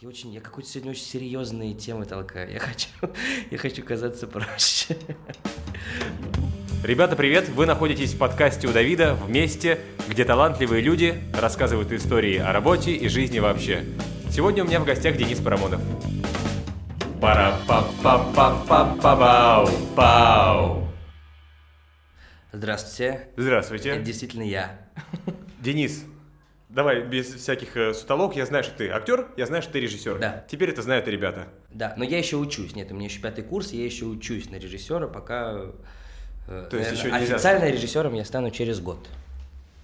Я очень, я какой-то сегодня очень серьезные темы толкаю. Я хочу, я хочу казаться проще. Ребята, привет! Вы находитесь в подкасте у Давида в месте, где талантливые люди рассказывают истории о работе и жизни вообще. Сегодня у меня в гостях Денис Парамонов. пара па па па па па бау пау Здравствуйте. Здравствуйте. Это действительно я. Денис, Давай, без всяких э, сутолок. Я знаю, что ты актер, я знаю, что ты режиссер. Да. Теперь это знают и ребята. Да, но я еще учусь. Нет, у меня еще пятый курс, я еще учусь на режиссера, пока... э, То есть наверное, еще нельзя- Официально режиссером я стану через год.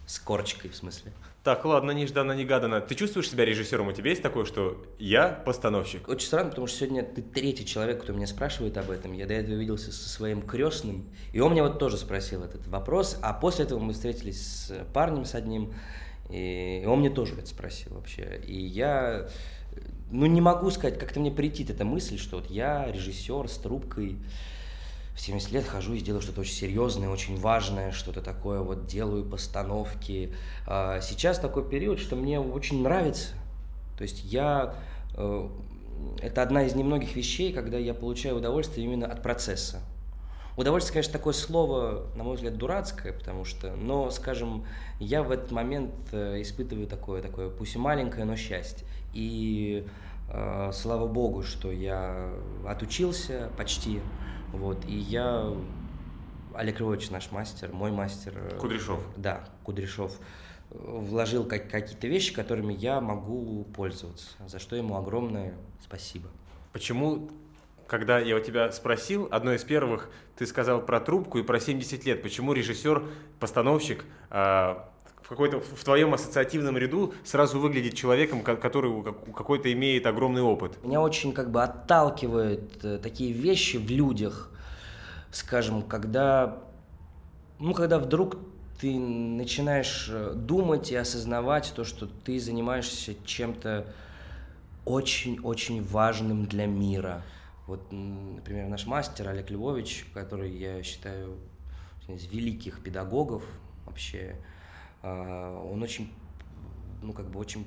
С корочкой, в смысле. Так, ладно, нежданно-негаданно. Ты чувствуешь себя режиссером? У тебя есть такое, что я постановщик? Очень странно, потому что сегодня ты третий человек, кто меня спрашивает об этом. Я до этого виделся со своим крестным, и он меня вот тоже спросил этот вопрос, а после этого мы встретились с парнем с одним, и он мне тоже это спросил вообще. И я, ну не могу сказать, как-то мне прийти эта мысль, что вот я режиссер с трубкой, в 70 лет хожу и делаю что-то очень серьезное, очень важное, что-то такое вот делаю постановки. А Сейчас такой период, что мне очень нравится. То есть я... э, Это одна из немногих вещей, когда я получаю удовольствие именно от процесса. Удовольствие, конечно, такое слово, на мой взгляд, дурацкое, потому что, но, скажем, я в этот момент э, испытываю такое, такое, пусть и маленькое, но счастье. И э, слава богу, что я отучился почти, вот, и я, Олег Львович наш мастер, мой мастер. э, Кудряшов. Да, Кудряшов э, вложил как, какие-то вещи, которыми я могу пользоваться, за что ему огромное спасибо. Почему, когда я у тебя спросил, одно из первых, ты сказал про трубку и про 70 лет. Почему режиссер, постановщик а, в, какой-то, в твоем ассоциативном ряду сразу выглядит человеком, ко- который какой-то имеет огромный опыт? Меня очень как бы отталкивают э, такие вещи в людях, скажем, когда, ну, когда вдруг ты начинаешь э, думать и осознавать то, что ты занимаешься чем-то очень-очень важным для мира. Вот, например, наш мастер Олег Львович, который я считаю из великих педагогов вообще, а, он очень, ну, как бы очень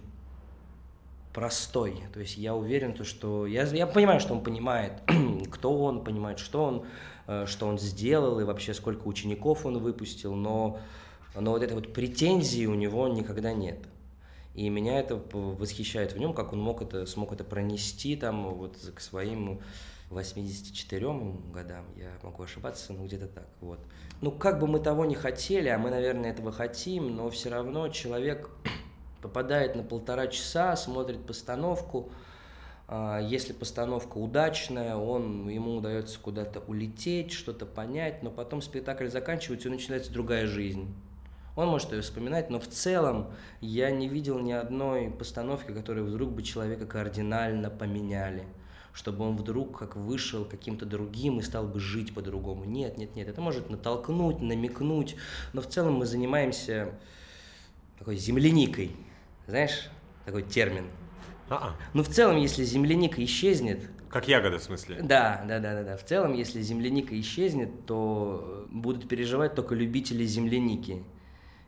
простой. То есть я уверен, то, что... Я, я понимаю, что он понимает, кто он, понимает, что он, э, что он сделал и вообще сколько учеников он выпустил, но, но вот этой вот претензии у него никогда нет. И меня это восхищает в нем, как он мог это, смог это пронести там вот к своим 84 годам, я могу ошибаться, но где-то так, вот. Ну, как бы мы того не хотели, а мы, наверное, этого хотим, но все равно человек попадает на полтора часа, смотрит постановку. А, Если постановка удачная, он, ему удается куда-то улететь, что-то понять, но потом спектакль заканчивается, и начинается другая жизнь. Он может ее вспоминать, но в целом я не видел ни одной постановки, которой вдруг бы человека кардинально поменяли, чтобы он вдруг как вышел каким-то другим и стал бы жить по-другому. Нет, нет, нет, это может натолкнуть, намекнуть, но в целом мы занимаемся такой земляникой, знаешь, такой термин. А-а. Ну, в целом, если земляника исчезнет, Как ягода, в смысле? да, да, да, да, да. В целом, если земляника исчезнет, то будут переживать только любители земляники.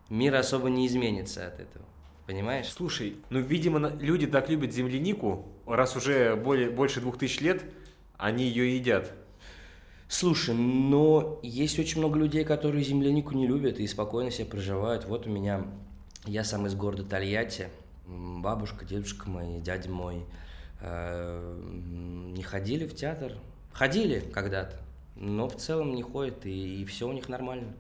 Мир особо не изменится от этого. Понимаешь? Слушай, ну, видимо, люди так любят землянику, раз уже более, больше двух тысяч лет, они ее едят. Слушай, но есть очень много людей, которые землянику не любят и спокойно себе проживают. Вот у меня, я сам из города Тольятти, бабушка, дедушка мой, дядя мой э, не ходили в театр. Ходили когда-то, но в целом не ходят, и, все у них нормально.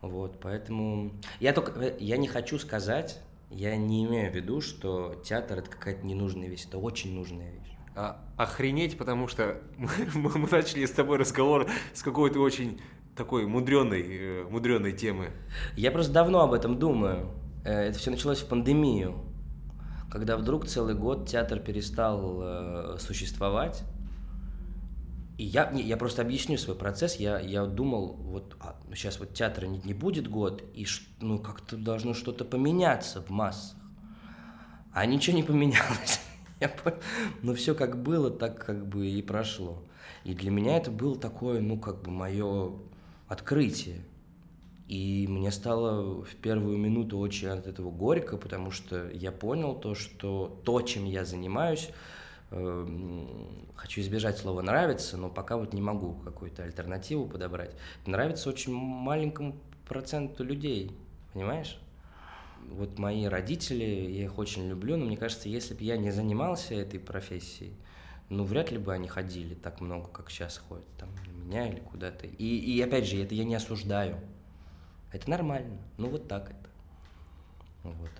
Вот, поэтому я только, э, я не хочу сказать, я не имею в виду, что театр это какая-то ненужная вещь, это очень нужная вещь. А, охренеть, потому что мы, мы- мы начали с тобой разговор с какой-то очень такой мудренной, мудренной темы. Я просто давно об этом думаю. Э, Это все началось в пандемию, когда вдруг целый год театр перестал э, существовать. И я, не, я просто объясню свой процесс. Я, я думал, вот а, ну сейчас вот театра не, не будет год, и ш- ну как-то должно что-то поменяться в массах. А ничего не поменялось. Понял. Ну все как было, так как бы и прошло. И для меня это было такое, ну как бы мое открытие. И мне стало в первую минуту очень от этого горько, потому что я понял то, что то, чем я занимаюсь, хочу избежать слова «нравится», но пока вот не могу какую-то альтернативу подобрать. Нравится очень маленькому проценту людей, понимаешь? Вот мои родители, я их очень люблю, но мне кажется, если бы я не занимался этой профессией, ну, вряд ли бы они ходили так много, как сейчас ходят, там, на меня или куда-то. И, и опять же, это я не осуждаю. Это нормально. Ну, вот так это. Вот.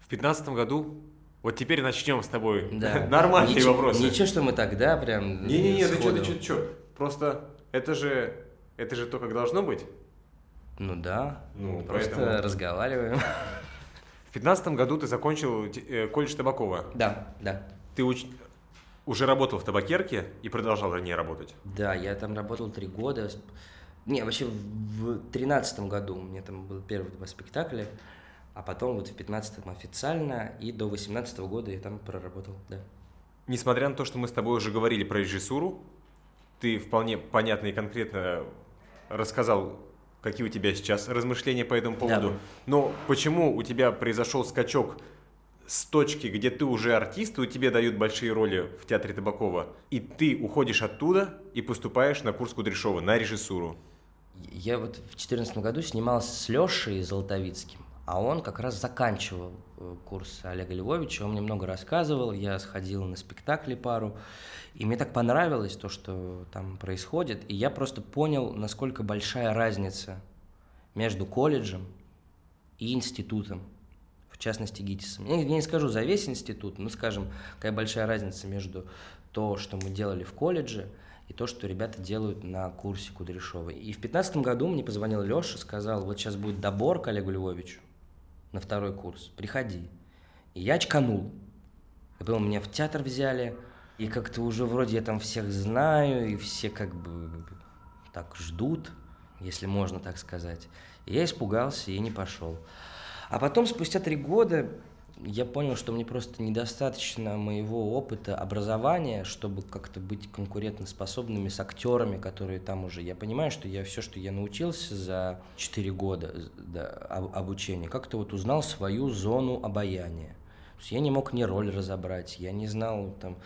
В пятнадцатом году вот теперь начнем с тобой. Да. Нормальные ничего, вопросы. Ничего, что мы тогда прям... Не-не-не, ты что, ты что, ты что? Просто это же, это же то, как должно быть. Ну да. Ну, Просто поэтому- разговариваем. В пятнадцатом году ты закончил э, колледж Табакова. Да, да. Ты уч- уже работал в табакерке и продолжал на ней работать. Да, я там работал три года. Не, вообще в тринадцатом году у меня там было первые два спектакля, а потом вот в пятнадцатом официально, и до восемнадцатого года я там проработал, да. Несмотря на то, что мы с тобой уже говорили про режиссуру, ты вполне понятно и конкретно рассказал, какие у тебя сейчас размышления по этому поводу. Да. Но почему у тебя произошел скачок с точки, где ты уже артист, и тебе дают большие роли в театре Табакова, и ты уходишь оттуда и поступаешь на курс Кудряшова, на режиссуру? Я вот в четырнадцатом году снимался с Лешей Золотовицким, а он как раз заканчивал э, курс Олега Львовича, он мне много рассказывал, я сходил на спектакли пару, и мне так понравилось то, что там происходит, и я просто понял, насколько большая разница между колледжем и институтом, в частности ГИТИСом. Я не скажу за весь институт, но скажем, какая большая разница между то, что мы делали в колледже, и то, что ребята делают на курсе Кудряшова. И в 2015 году мне позвонил Леша, сказал, вот сейчас будет добор к Олегу Львовичу на второй курс, приходи. И я очканул. И потом меня в театр взяли, и как-то уже вроде я там всех знаю, и все как бы так ждут, если можно так сказать. И я испугался и не пошел. А потом, спустя три года, я понял, что мне просто недостаточно моего опыта образования, чтобы как-то быть конкурентоспособными с актерами, которые там уже. Я понимаю, что я все, что я научился за 4 года да, об- обучения, как-то вот узнал свою зону обаяния. То есть я не мог ни роль разобрать, я не знал там,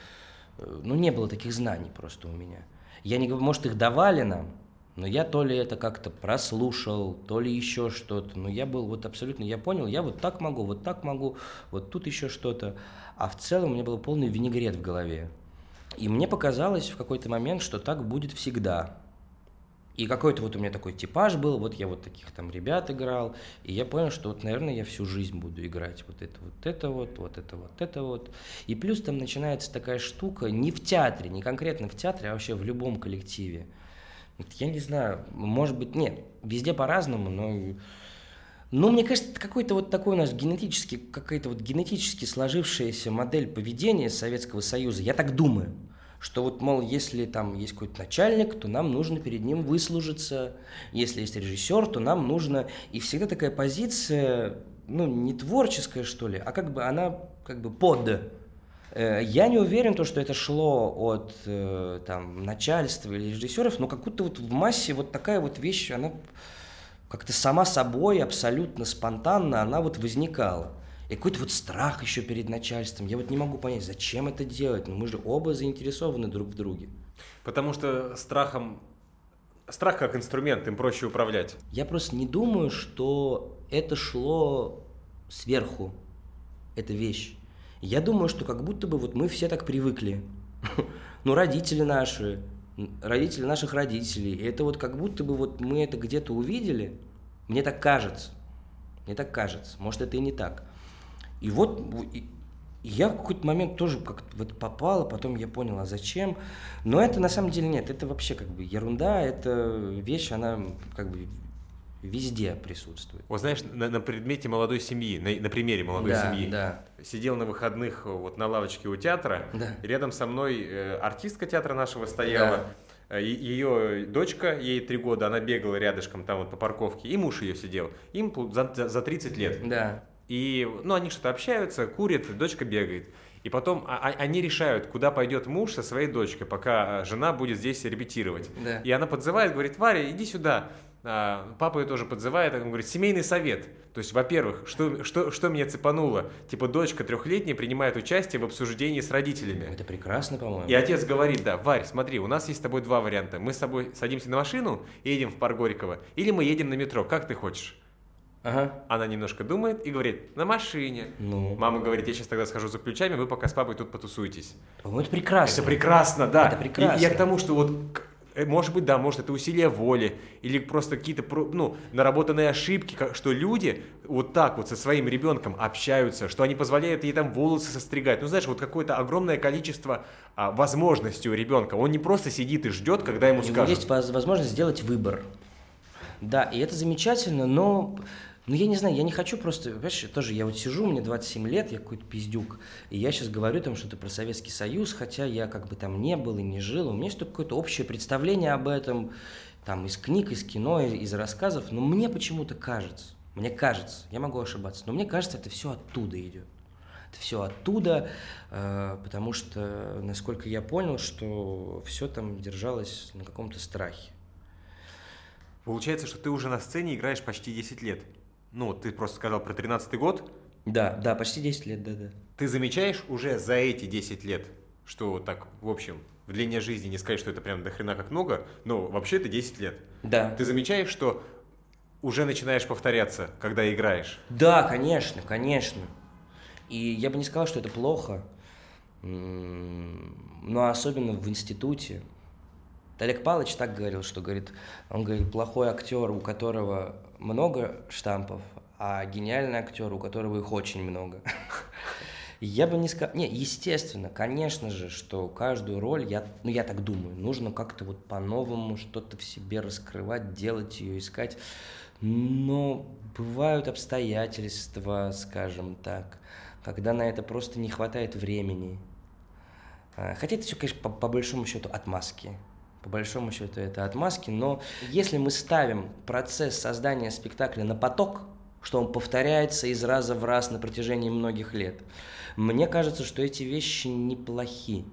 э, ну не было таких знаний просто у меня. Я не говорю, может их давали нам, но я то ли это как-то прослушал, то ли еще что-то. Но я был вот абсолютно, я понял, я вот так могу, вот так могу, вот тут еще что-то. А в целом у меня был полный винегрет в голове. И мне показалось в какой-то момент, что так будет всегда. И какой-то вот у меня такой типаж был, вот я вот таких там ребят играл, и я понял, что вот, наверное, я всю жизнь буду играть вот это вот это вот, вот это вот это вот. И плюс там начинается такая штука, не в театре, не конкретно в театре, а вообще в любом коллективе. Я не знаю, может быть, нет, везде по-разному, но... Ну, мне кажется, это какой-то вот такой у нас генетически, какая-то вот генетически сложившаяся модель поведения Советского Союза. Я так думаю, что вот, мол, если там есть какой-то начальник, то нам нужно перед ним выслужиться. Если есть режиссер, то нам нужно... И всегда такая позиция, ну, не творческая, что ли, а как бы она как бы под Я не уверен, то, что это шло от э, там, начальства или режиссеров, но как будто вот в массе вот такая вот вещь, она как-то сама собой, абсолютно спонтанно, она вот возникала. И какой-то вот страх еще перед начальством. Я вот не могу понять, зачем это делать. Ну, мы же оба заинтересованы друг в друге. Потому что страхом... Страх как инструмент, им проще управлять. Я просто не думаю, что это шло сверху, эта вещь. Я думаю, что как будто бы вот мы все так привыкли. Ну, родители наши, родители наших родителей. И это вот как будто бы вот мы это где-то увидели. Мне так кажется. Мне так кажется. Может, это и не так. И вот я в какой-то момент тоже как-то вот попал, а потом я понял, а зачем. Но это на самом деле нет, это вообще как бы ерунда, это вещь, она как бы везде присутствует. Вот знаешь, на, на предмете молодой семьи, на, на примере молодой да, семьи, Да, сидел на выходных э, вот на лавочке у театра, Да. и рядом со мной э, артистка театра нашего стояла, Э, и- ее дочка, ей три года, она бегала рядышком там вот по парковке, и муж ее сидел, им за, за- за 30 лет. да. И, ну, они что-то общаются, курят, дочка бегает. И потом а- а- они решают, куда пойдет муж со своей дочкой, пока а, жена будет здесь репетировать. Да. И она подзывает, говорит, Варя, иди сюда. А, папа ее тоже подзывает, он говорит, семейный совет. То есть, во-первых, что, что, что меня цепануло? Типа, дочка трехлетняя принимает участие в обсуждении с родителями. Это прекрасно, по-моему. И отец говорит, да, Варь, смотри, у нас есть с тобой два варианта. Мы с тобой садимся на машину и едем в парк Горького, или мы едем на метро, как ты хочешь? Ага. Она немножко думает и говорит, на машине. Ну. Мама говорит, я сейчас тогда схожу за ключами, вы пока с папой тут потусуетесь. По-моему, это прекрасно. Это прекрасно, да. Это прекрасно. И я к тому, что вот может быть, да, может, это усилие воли, или просто какие-то, ну, наработанные ошибки, что люди вот так вот со своим ребенком общаются, что они позволяют ей там волосы состригать. Ну, знаешь, вот какое-то огромное количество а, возможностей у ребенка. Он не просто сидит и ждет, когда ему У него скажут. есть возможность сделать выбор. Да, и это замечательно, но ну, я не знаю, я не хочу просто, понимаешь, тоже я вот сижу, мне 27 лет, я какой-то пиздюк, и я сейчас говорю там что-то про Советский Союз, хотя я как бы там не был и не жил, у меня есть какое-то общее представление об этом, там, из книг, из кино, из рассказов, но мне почему-то кажется, мне кажется, я могу ошибаться, но мне кажется, это все оттуда идет. Это все оттуда, э, потому что, насколько я понял, что все там держалось на каком-то страхе. Получается, что ты уже на сцене играешь почти 10 лет. Ну, ты просто сказал про 13 год. Да, да, почти 10 лет, да, да. Ты замечаешь уже за эти 10 лет, что так, в общем, в длине жизни не сказать, что это прям до хрена как много, но вообще это 10 лет. Да. Ты замечаешь, что уже начинаешь повторяться, когда играешь? Да, конечно, конечно. И я бы не сказал, что это плохо, но особенно в институте. Олег Павлович так говорил, что говорит, он говорит, плохой актер, у которого много штампов, а гениальный актер, у которого их очень много. Я бы не сказал... Не, естественно, конечно же, что каждую роль, я, ну, я так думаю, нужно как-то вот по-новому что-то в себе раскрывать, делать ее, искать. Но бывают обстоятельства, скажем так, когда на это просто не хватает времени. А, хотя это все, конечно, по, по большому счету отмазки. По большому счету это отмазки, но если мы ставим процесс создания спектакля на поток, что он повторяется из раза в раз на протяжении многих лет, мне кажется, что эти вещи неплохи.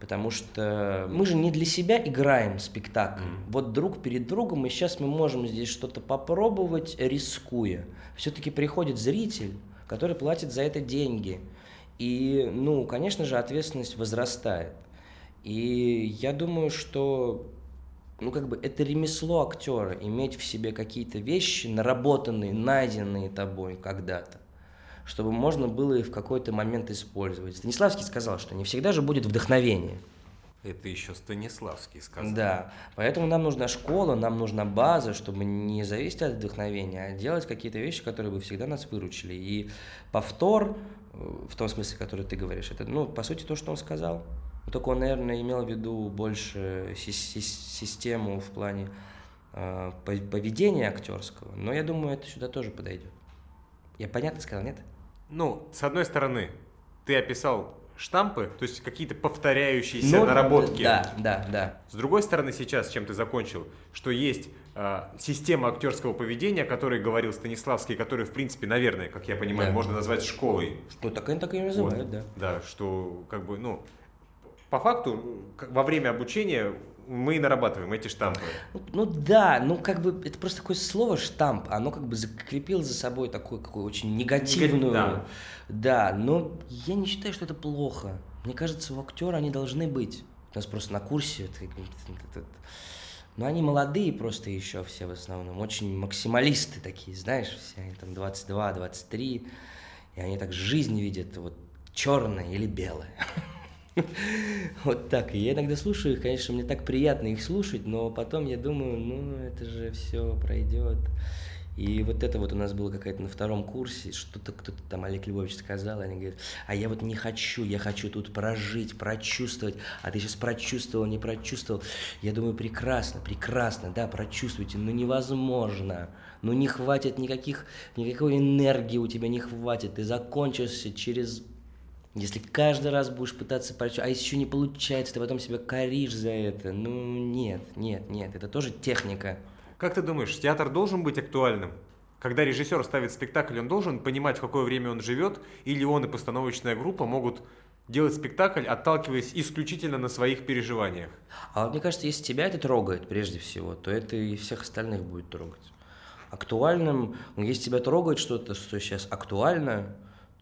Потому что мы же не для себя играем спектакль. Mm. Вот друг перед другом, и сейчас мы можем здесь что-то попробовать, рискуя. Все-таки приходит зритель, который платит за это деньги. И, ну, конечно же, ответственность возрастает. И я думаю, что ну, как бы это ремесло актера, иметь в себе какие-то вещи, наработанные, найденные тобой когда-то, чтобы можно было их в какой-то момент использовать. Станиславский сказал, что не всегда же будет вдохновение. Это еще Станиславский сказал. Да, поэтому нам нужна школа, нам нужна база, чтобы не зависеть от вдохновения, а делать какие-то вещи, которые бы всегда нас выручили. И повтор, в том смысле, который ты говоришь, это, ну, по сути, то, что он сказал. Только он, наверное, имел в виду больше систему в плане э, поведения актерского, но я думаю, это сюда тоже подойдет. Я понятно сказал, нет? Ну, с одной стороны, ты описал штампы, то есть какие-то повторяющиеся ну, наработки. Да, да, да. С другой стороны, сейчас, чем ты закончил, что есть э, система актерского поведения, о которой говорил Станиславский, который, в принципе, наверное, как я понимаю, да. можно назвать школой. Ну, так они так и называют, вот, да. Да, что как бы, ну, по факту во время обучения мы нарабатываем эти штампы. Ну, ну да, ну как бы это просто такое слово штамп, оно как бы закрепило за собой такую какую очень негативную. Да. да, но я не считаю, что это плохо. Мне кажется, у актера они должны быть. У нас просто на курсе. Но они молодые просто еще все в основном, очень максималисты такие, знаешь, все они там 22, 23, и они так жизнь видят, вот черное или белое. Вот так. я иногда слушаю их, конечно, мне так приятно их слушать, но потом я думаю, ну, это же все пройдет. И вот это вот у нас было какая-то на втором курсе, что-то кто-то там Олег Львович сказал, они говорят, а я вот не хочу, я хочу тут прожить, прочувствовать, а ты сейчас прочувствовал, не прочувствовал. Я думаю, прекрасно, прекрасно, да, прочувствуйте, но невозможно, ну не хватит никаких, никакой энергии у тебя не хватит, ты закончишься через если каждый раз будешь пытаться прочувствовать, а если еще не получается, ты потом себя коришь за это, ну нет, нет, нет, это тоже техника. Как ты думаешь, театр должен быть актуальным? Когда режиссер ставит спектакль, он должен понимать, в какое время он живет, или он и постановочная группа могут делать спектакль, отталкиваясь исключительно на своих переживаниях. А мне кажется, если тебя это трогает прежде всего, то это и всех остальных будет трогать. Актуальным, если тебя трогает что-то, что сейчас актуально,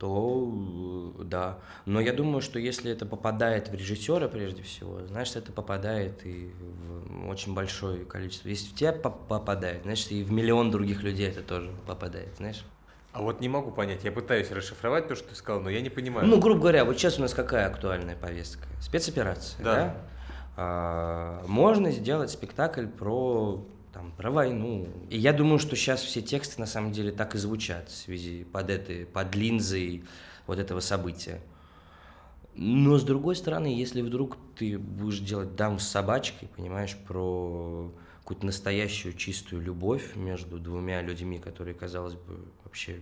то э, да. Но я думаю, что если это попадает в режиссера прежде всего, значит, это попадает и в очень большое количество. Если в тебя попадает, значит, и в миллион других людей это тоже попадает, знаешь. А вот не могу понять, я пытаюсь расшифровать то, что ты сказал, но я не понимаю. Ну, грубо говоря, вот сейчас у нас какая актуальная повестка? Спецоперация, да? да? А, можно сделать спектакль про там, про войну. И я думаю, что сейчас все тексты на самом деле так и звучат в связи под этой, под линзой вот этого события. Но с другой стороны, если вдруг ты будешь делать дам с собачкой, понимаешь, про какую-то настоящую чистую любовь между двумя людьми, которые, казалось бы, вообще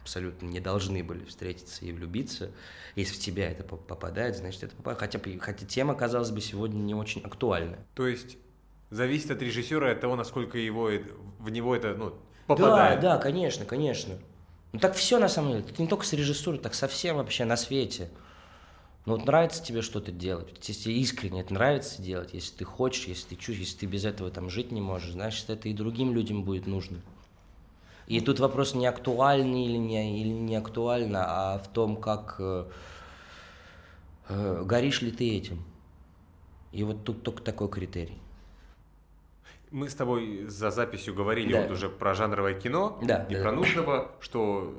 абсолютно не должны были встретиться и влюбиться. Если в тебя это попадает, значит, это попадает. Хотя, хотя тема, казалось бы, сегодня не очень актуальна. То есть зависит от режиссера, от того, насколько его, в него это ну, попадает. Да, да, конечно, конечно. Ну так все на самом деле. Это не только с режиссурой, так совсем вообще на свете. Ну вот нравится тебе что-то делать, если искренне это нравится делать, если ты хочешь, если ты чувствуешь, если ты без этого там жить не можешь, значит, это и другим людям будет нужно. И тут вопрос не актуальный или не, или не актуально, а в том, как э, э, горишь ли ты этим. И вот тут только такой критерий. Мы с тобой за записью говорили да. вот уже про жанровое кино да, и да, про да. нужного, что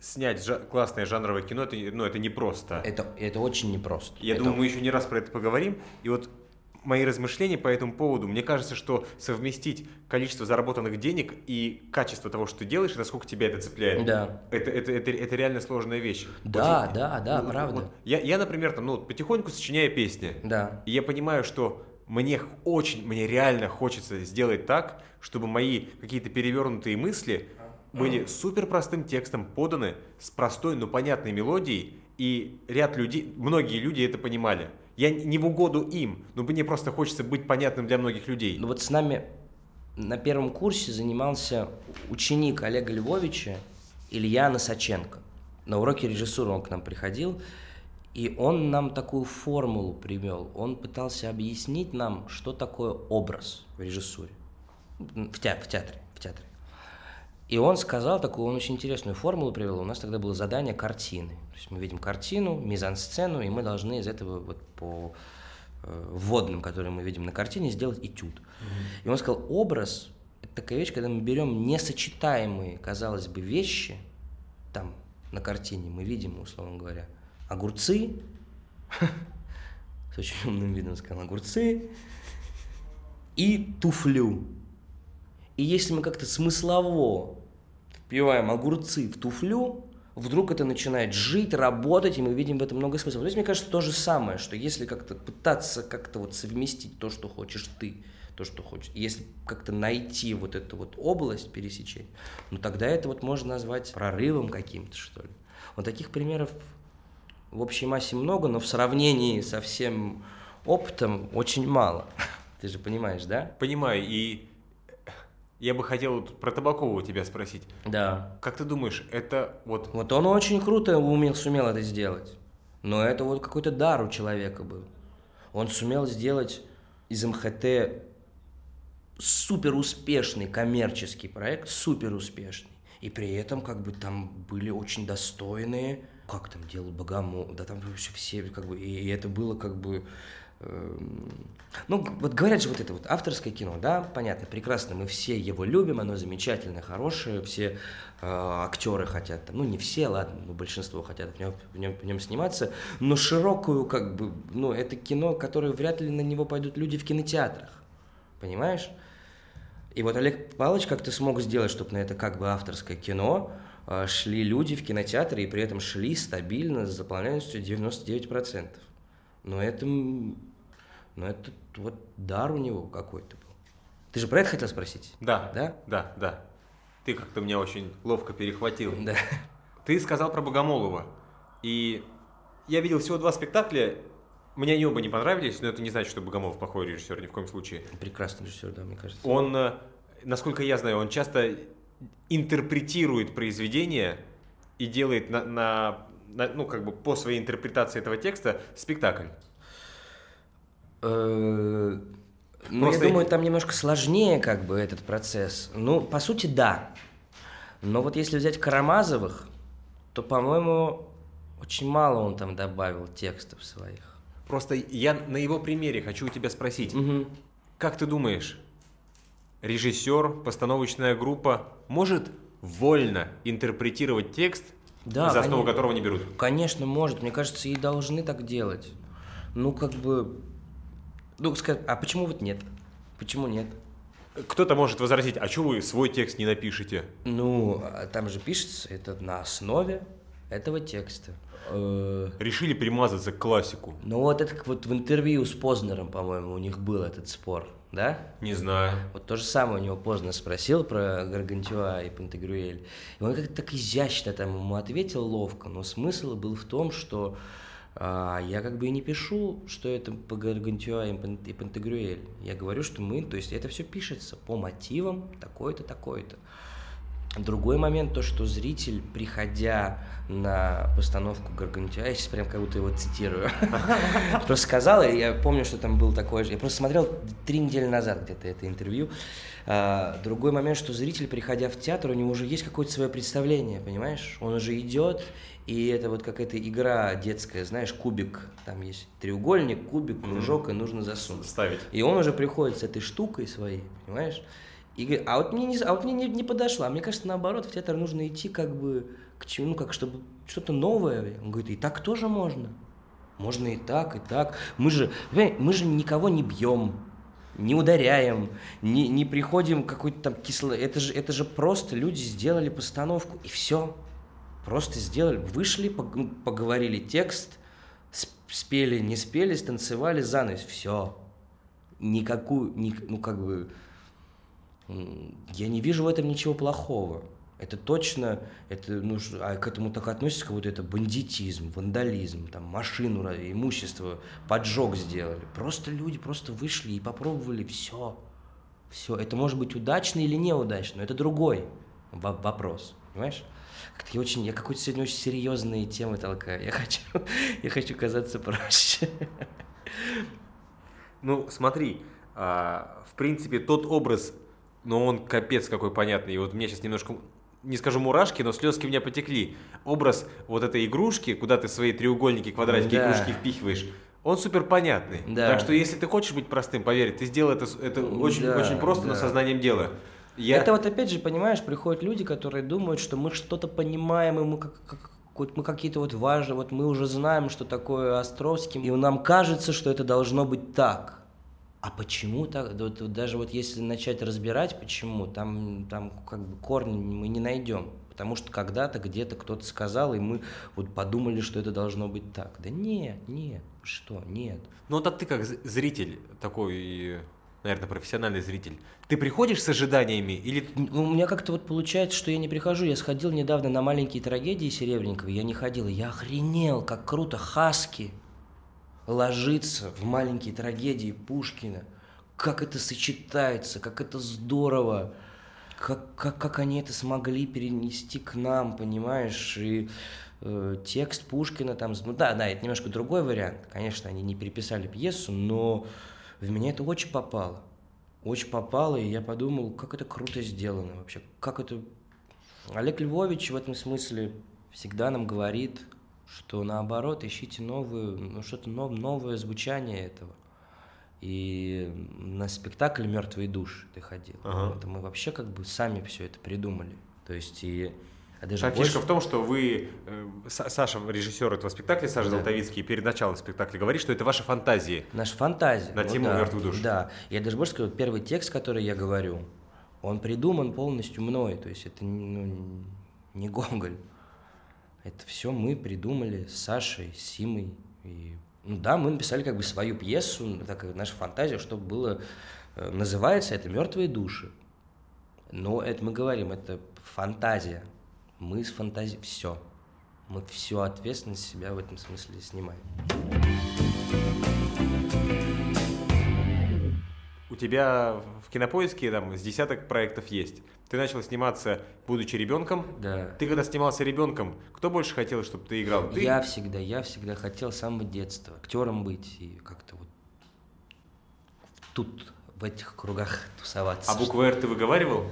снять жа- классное жанровое кино, это, ну, это непросто. Это, это очень непросто. Я это... думаю, мы еще не раз про это поговорим. И вот мои размышления по этому поводу, мне кажется, что совместить количество заработанных денег и качество того, что ты делаешь, насколько тебя это цепляет, да. это, это, это, это реально сложная вещь. Да, вот, да, да, ну, правда. Вот, я, я, например, там, ну, потихоньку сочиняю песни. Да. И я понимаю, что мне очень, мне реально хочется сделать так, чтобы мои какие-то перевернутые мысли были супер простым текстом поданы с простой, но понятной мелодией, и ряд людей, многие люди это понимали. Я не в угоду им, но мне просто хочется быть понятным для многих людей. Ну вот с нами на первом курсе занимался ученик Олега Львовича Илья Носаченко. На уроке режиссуры он к нам приходил, и он нам такую формулу привел. Он пытался объяснить нам, что такое образ в режиссуре, в, те, в театре. В театре. И он сказал такую, он очень интересную формулу привел. У нас тогда было задание картины. То есть мы видим картину, мизансцену, и мы должны из этого вот по э, вводным, которые мы видим на картине, сделать этюд. Mm-hmm. И он сказал, образ – это такая вещь, когда мы берем несочетаемые, казалось бы, вещи, там на картине мы видим, условно говоря, огурцы, с очень умным видом сказал, огурцы, и туфлю. И если мы как-то смыслово впиваем огурцы в туфлю, вдруг это начинает жить, работать, и мы видим в этом много смысла. То есть, мне кажется, то же самое, что если как-то пытаться как-то вот совместить то, что хочешь ты, то, что хочешь, если как-то найти вот эту вот область пересечения, ну тогда это вот можно назвать прорывом каким-то, что ли. Вот таких примеров в общей массе много, но в сравнении со всем опытом очень мало. Ты же понимаешь, да? Понимаю, и я бы хотел про Табакова тебя спросить. Да. Как ты думаешь, это вот... Вот он очень круто умел, сумел это сделать. Но это вот какой-то дар у человека был. Он сумел сделать из МХТ супер успешный коммерческий проект, супер успешный. И при этом как бы там были очень достойные как там делал Богомол, да там вообще все, как бы, и, это было как бы, э, ну, вот говорят же вот это вот авторское кино, да, понятно, прекрасно, мы все его любим, оно замечательное, хорошее, все э, актеры хотят, ну, не все, ладно, но большинство хотят в нем, в, нем, в нем сниматься, но широкую, как бы, ну, это кино, которое вряд ли на него пойдут люди в кинотеатрах, понимаешь? И вот Олег Павлович как-то смог сделать, чтобы на это как бы авторское кино, а, шли люди в кинотеатры и при этом шли стабильно с заполняемостью 99%. Но это, но это вот дар у него какой-то был. Ты же про это хотел спросить? Да. Да? Да, да. Ты как-то меня очень ловко перехватил. Да. Ты сказал про Богомолова. И я видел всего два спектакля. Мне они оба не понравились, но это не значит, что Богомолов плохой режиссер ни в коем случае. Прекрасный режиссер, да, мне кажется. Он, э, насколько я знаю, он часто интерпретирует произведение и делает на, на, ну, как бы по своей интерпретации этого текста спектакль? Э, ну, Просто- я думаю, там немножко сложнее как бы этот процесс. Ну, по сути, да. Но вот если взять Карамазовых, то, по-моему, очень мало он там добавил текстов своих. Просто я на его примере хочу у тебя спросить. Мгм. Как ты думаешь, режиссер, постановочная группа может вольно интерпретировать текст, Да, за основу конечно. которого не берут? Конечно, может. Мне кажется, и должны так делать. Ну, как бы... Ну, ска- а почему вот нет? Почему нет? Кто-то может возразить, а что вы свой текст не напишете? Ну, а там же пишется это на основе этого текста. Э, Решили примазаться к классику? Ну, вот это как вот в интервью с Познером, по-моему, у них был этот спор, да? Не знаю. Вот то же самое у него Познер спросил про Гаргантюа и Пантагрюэль. И он как-то так изящно там ему ответил ловко, но смысл был в том, что а, я как бы и не пишу, что это по Гаргантюа и Пан- и Пантагрюэль. Я говорю, что мы, то есть это все пишется по мотивам такой-то, такой-то. Другой момент, то, что зритель, приходя на постановку Гаргантюа, я сейчас прям как будто его цитирую, просто сказал, и я помню, что там был такой же, я просто смотрел три недели назад где-то это интервью. А, Другой момент, что зритель, приходя в театр, у него уже есть какое-то свое представление, понимаешь? Он уже идет, и это вот какая-то игра детская, знаешь, кубик, там есть треугольник, кубик, кружок, и нужно засунуть. Ставить. И он уже приходит с этой штукой своей, понимаешь? И говорит, а вот мне не, а вот мне не, не подошла. Мне кажется, наоборот, в театр нужно идти как бы к чему, ну, как чтобы что-то новое. Он говорит, и так тоже можно. Можно и так, и так. Мы же, мы же никого не бьем, не ударяем, не, не приходим какой-то там кисло. Это же, это же просто люди сделали постановку, и все. Просто сделали, вышли, ну, поговорили текст, сп- спели, не спели, станцевали, занавес, все. Никакую, ник- ну как бы, я не вижу в этом ничего плохого. Это точно, это, ну, а к этому так относится, как будто это бандитизм, вандализм, там, машину, имущество, поджог сделали. Просто люди просто вышли и попробовали, все. Все. Это может быть удачно или неудачно, но это другой во- вопрос, понимаешь? Как-то я очень, я какой-то сегодня очень серьезные темы толкаю. Я хочу, я хочу казаться проще. Ну, смотри, а, в принципе, тот образ, ну, он капец какой понятный. И вот мне сейчас немножко, не скажу мурашки, но слезки у меня потекли. Образ вот этой игрушки, куда ты свои треугольники, квадратики, Да. игрушки впихиваешь, он супер понятный. Да. Так что если ты хочешь быть простым, поверь, ты сделай это, это очень, Да, очень просто, но да. сознанием дела. Я... Это вот опять же, понимаешь, приходят люди, которые думают, что мы что-то понимаем, и мы как, как- вот мы какие-то вот важные, вот мы уже знаем, что такое Островский, и нам кажется, что это должно быть так. А почему так? Вот- даже вот если начать разбирать, почему, там, там как бы корни мы не найдем. Потому что когда-то где-то кто-то сказал, и мы вот подумали, что это должно быть так. Да нет, нет, что, нет. Ну вот а ты как зритель, такой, наверное, профессиональный зритель, ты приходишь с ожиданиями или... У меня как-то вот получается, что я не прихожу. Я сходил недавно на маленькие трагедии Серебренникова, я не ходил. Я охренел, как круто Хаски ложится в маленькие трагедии Пушкина. Как это сочетается, как это здорово. Как, как, как они это смогли перенести к нам, понимаешь? И э, текст Пушкина там... Ну да, да, это немножко другой вариант. Конечно, они не переписали пьесу, но в меня это очень попало. Очень попало, и я подумал, как это круто сделано вообще. Как это... Олег Львович в этом смысле всегда нам говорит, что наоборот, ищите новую, ну, что-то нов- новое звучание этого. И на спектакль «Мертвые души» ты ходил. Ага. Это мы вообще как бы сами все это придумали. То есть и... а даже Там больше- фишка в том, что вы, э, Са- Саша, режиссер этого спектакля, Саша Да. Золотовицкий, перед началом спектакля говорит, что это ваши фантазии. Наша фантазия. На Вот тему да, «Мертвых душ». Да. Я даже больше скажу, первый текст, который я говорю, он придуман полностью мной. То есть это ну, не Гоголь. Это все мы придумали с Сашей, с Симой. И, ну да, мы написали как бы свою пьесу, такая наша фантазия, чтобы было... э, Называется это «Мертвые души». Но это мы говорим, это фантазия. Мы с фантазией... Все. Мы всю ответственность себя в этом смысле снимаем. Тебя в кинопоиске там с десяток проектов есть. Ты начал сниматься, будучи ребенком. Да. Ты когда снимался ребенком, кто больше хотел, чтобы ты играл? Ты? Я всегда, я всегда хотел с самого детства актером быть и как-то вот тут, в этих кругах тусоваться. А букву «Р» ты выговаривал?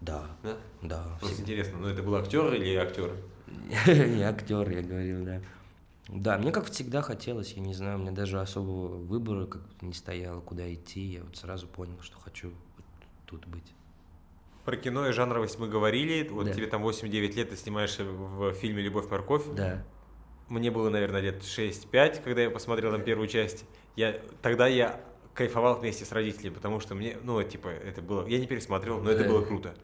Да, Да? да. Просто всегда. интересно, ну это был актер или актер? Не актер, я говорил, да. Да, мне как всегда хотелось, я не знаю, у меня даже особого выбора как не стояло, куда идти. Я вот сразу понял, что хочу вот тут быть. Про кино и жанровость мы говорили. Вот Да. тебе там 8-9 лет, ты снимаешься в фильме «Любовь-морковь». Да. Мне было, наверное, лет 6-5, когда я посмотрел там первую часть. Я, тогда я кайфовал вместе с родителями, потому что мне, ну, типа, это было... Я не пересмотрел, но это Да. было круто.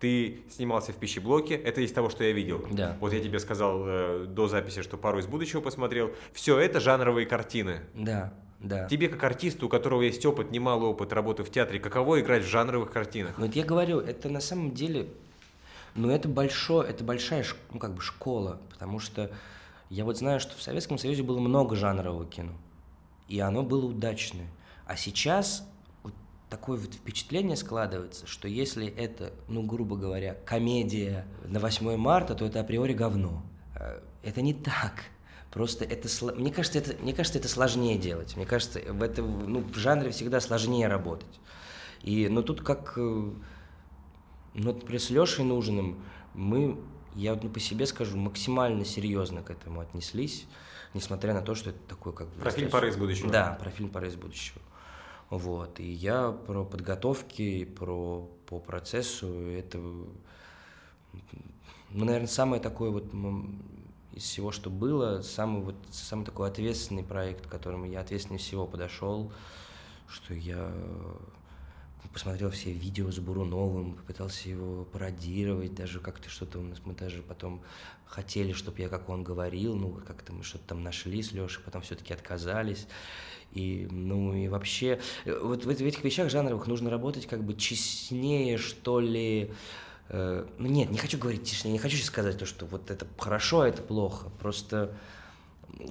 Ты снимался в пищеблоке, это из того, что я видел. Да. Вот я тебе сказал э, до записи, что пару из будущего посмотрел. Все это жанровые картины. Да, да. Тебе, как артисту, у которого есть опыт, немалый опыт работы в театре, каково играть в жанровых картинах? Ну, Вот я говорю, это на самом деле, ну это большое, это большая, ну как бы школа, потому что я вот знаю, что в Советском Союзе было много жанрового кино, и оно было удачное. А сейчас такое вот впечатление складывается, что если это, ну грубо говоря, комедия на 8 марта, то это априори говно. Э, Это не так. Просто это, мне кажется, это, мне кажется, это сложнее делать. Мне кажется, в это, ну, в жанре всегда сложнее работать. И, ну, тут как, э, ну, например, с Лешей Нужным мы, я вот, ну, по себе скажу, максимально серьезно к этому отнеслись, несмотря на то, что это такой как бы... Про фильм «Пора из будущего». Да, про фильм «Пора из будущего». Вот, и я про подготовки, про по процессу, это, ну, наверное, самое такое вот из всего, что было, самый вот самый такой ответственный проект, к которому я ответственнее всего подошел, что я посмотрел все видео с Буруновым, попытался его пародировать, даже как-то что-то у нас, мы даже потом хотели, чтобы я как он говорил, ну, как-то мы что-то там нашли с Лешей, потом все-таки отказались. И, ну, и вообще, э, вот в, эт- в этих вещах жанровых нужно работать как бы честнее, что ли, Э, ну нет, не хочу говорить честнее, не хочу сейчас сказать то, что вот это хорошо, а это плохо. Просто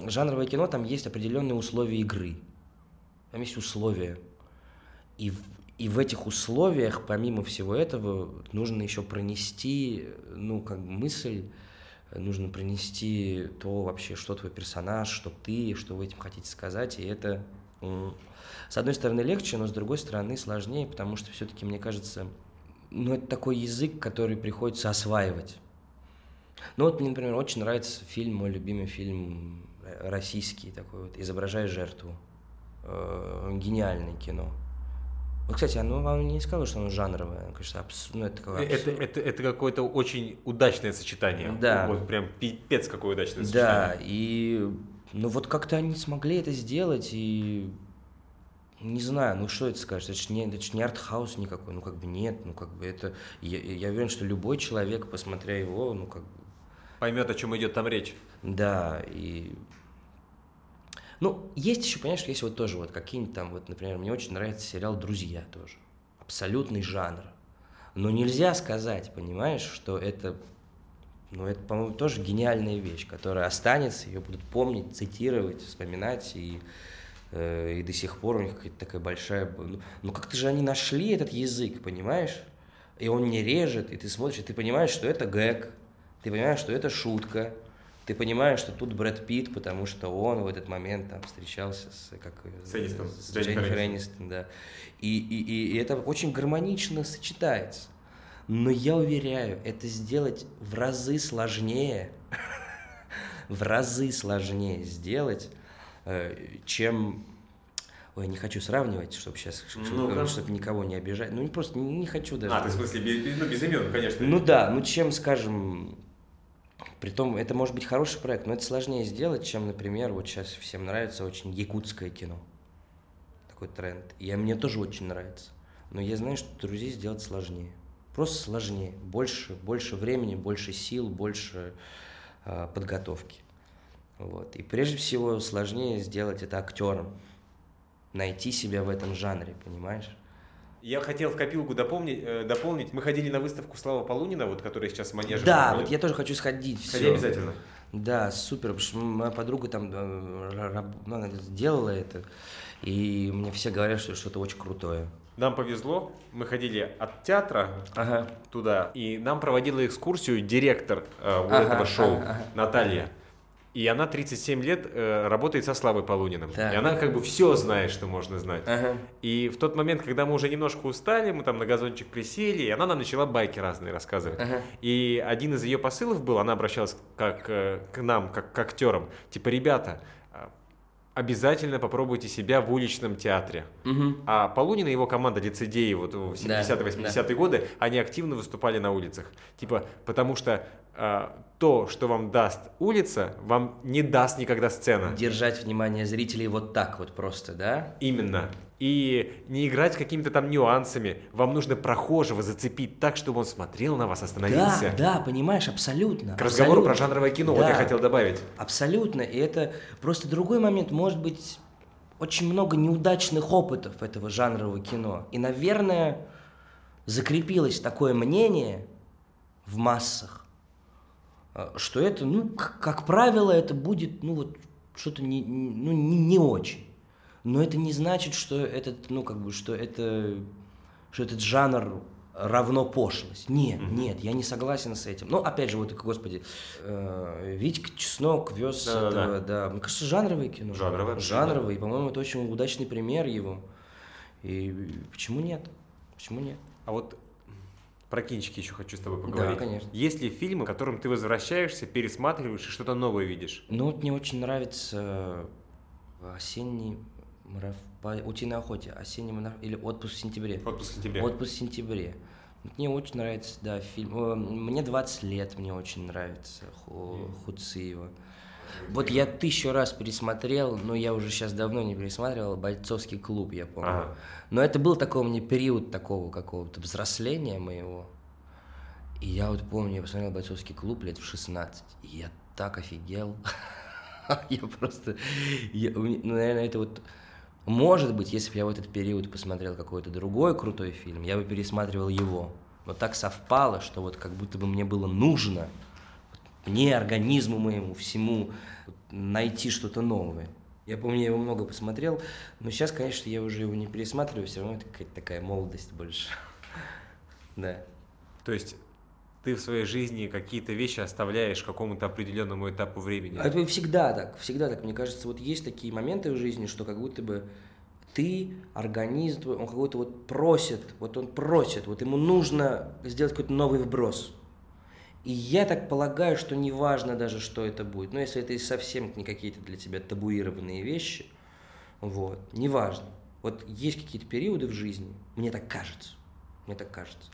жанровое кино, там есть определенные условия игры. Там есть условия. И и в этих условиях, помимо всего этого, нужно еще пронести, ну, как бы мысль, нужно пронести то вообще, что твой персонаж, что ты, что вы этим хотите сказать, и это, с одной стороны, легче, но с другой стороны, сложнее, потому что все-таки, мне кажется, ну, это такой язык, который приходится осваивать. Ну, вот мне, например, очень нравится фильм, мой любимый фильм э, российский такой вот, «Изображая жертву». Э, Гениальное кино. Вот, кстати, оно вам не сказала, что оно жанровое. Оно, Конечно, абс... ну, это такое Это, абсурд. это, это какое-то очень удачное сочетание. Да. Вот прям пипец какое удачное Да, сочетание. и ну вот как-то они смогли это сделать, и не знаю, ну что это скажешь, это же не, это ж не артхаус никакой, ну как бы нет, ну как бы это, я, я уверен, что любой человек, посмотря его, ну как бы, Поймет, о чем идет там речь. да, и... Ну, есть еще, понимаешь, есть вот тоже вот какие-нибудь там, вот, например, мне очень нравится сериал «Друзья» тоже. Абсолютный жанр. Но нельзя сказать, понимаешь, что это, ну, это, по-моему, тоже гениальная вещь, которая останется, ее будут помнить, цитировать, вспоминать, и, э, и до сих пор у них какая-то такая большая... Ну, ну, как-то же они нашли этот язык, понимаешь? И он не режет, и ты смотришь, и ты понимаешь, что это гэг, ты понимаешь, что это шутка, ты понимаешь, что тут Брэд Питт, потому что он в этот момент там встречался с, как, С Энистон, с с Дженнифер Энистон. Да. И, и, и, это очень гармонично сочетается. Но я уверяю, это сделать в разы сложнее, в разы сложнее сделать, э, чем... Ой, не хочу сравнивать, чтобы сейчас, Ну-ка. чтобы никого не обижать. Ну, просто не, не хочу даже. А, ты в смысле, без, ну, без имен, конечно. Ну да, ну чем, скажем, притом это может быть хороший проект, но это сложнее сделать, чем, например, вот сейчас всем нравится очень якутское кино. Такой тренд. И мне тоже очень нравится. Но я знаю, что друзей сделать сложнее. Просто сложнее. Больше, больше времени, больше сил, больше э, подготовки. Вот. И прежде всего сложнее сделать это актером. Найти себя в этом жанре, понимаешь? Я хотел в копилку дополнить, э, дополнить. Мы ходили на выставку Слава Полунина, вот, которая сейчас в манеже. Да, проходит. вот я тоже хочу сходить. Сходи всё. обязательно. Да, супер, потому что моя подруга там э, ну, она сделала это. И мне все говорят, что что-то очень крутое. Нам повезло, мы ходили от театра ага. туда, и нам проводила экскурсию директор э, у ага, этого шоу, ага, ага. Наталья. И она 37 лет э, работает со Славой Полуниным. Так. И она как бы все знает, что можно знать. Ага. И в тот момент, когда мы уже немножко устали, мы там на газончик присели, и она нам начала байки разные рассказывать. Ага. И один из ее посылов был, она обращалась как, э, к нам, как к актерам. Типа, ребята, обязательно попробуйте себя в уличном театре. Угу. А Полунин и его команда лицедеи вот в 70-80-е да, да. годы, они активно выступали на улицах. Типа, потому что э, то, что вам даст улица, вам не даст никогда сцена. Держать внимание зрителей вот так вот просто, да? Именно и не играть какими-то там нюансами. Вам нужно прохожего зацепить так, чтобы он смотрел на вас, остановился. Да, да, понимаешь, абсолютно. К разговору про жанровое кино, да, вот я хотел добавить. Абсолютно, и это просто другой момент, может быть, очень много неудачных опытов этого жанрового кино. И, наверное, закрепилось такое мнение в массах, э, что это, ну, как, как правило, это будет, ну, вот, что-то не, ну, не, не очень. Но это не значит, что этот, ну, как бы, что это, что этот жанр равно пошлость. Нет, mm-hmm. нет, я не согласен с этим. Ну, опять же, вот, господи, э, Витька Чеснок вез да, этого, да. да. Мне кажется, жанровое кино. Жанровое. Жанровое, и, по-моему, это очень удачный пример его. И почему нет? Почему нет? А вот про кинчики еще хочу с тобой поговорить. Да, конечно. Есть ли фильмы, к которым ты возвращаешься, пересматриваешь и что-то новое видишь? Ну, вот мне очень нравится осенний Мураф... По утиной охоте. Осенний монарх... Или отпуск в сентябре. Отпуск в сентябре. Отпуск в сентябре. Мне очень нравится, да, фильм. Мне 20 лет, мне очень нравится Хуциева. Вот я тысячу раз пересмотрел, но я уже сейчас давно не пересматривал «Бойцовский клуб», я помню. Ага. Но это был такой мне период такого какого-то взросления моего. И я вот помню, я посмотрел «Бойцовский клуб» лет в 16, и я так офигел. я просто... Я, ну, наверное, это вот может быть, если бы я в этот период посмотрел какой-то другой крутой фильм, я бы пересматривал его. Но так совпало, что вот как будто бы мне было нужно, мне, организму моему, всему, найти что-то новое. Я помню, я его много посмотрел, но сейчас, конечно, я уже его не пересматриваю, все равно это какая-то такая молодость больше. Да. То есть ты в своей жизни какие-то вещи оставляешь какому-то определенному этапу времени. Это всегда так, всегда так. Мне кажется, вот есть такие моменты в жизни, что как будто бы ты, организм твой, он какой-то вот просит, вот он просит, вот ему нужно сделать какой-то новый вброс. И я так полагаю, что не важно даже, что это будет. Но если это и совсем не какие-то для тебя табуированные вещи, вот, неважно. Вот есть какие-то периоды в жизни, мне так кажется, мне так кажется,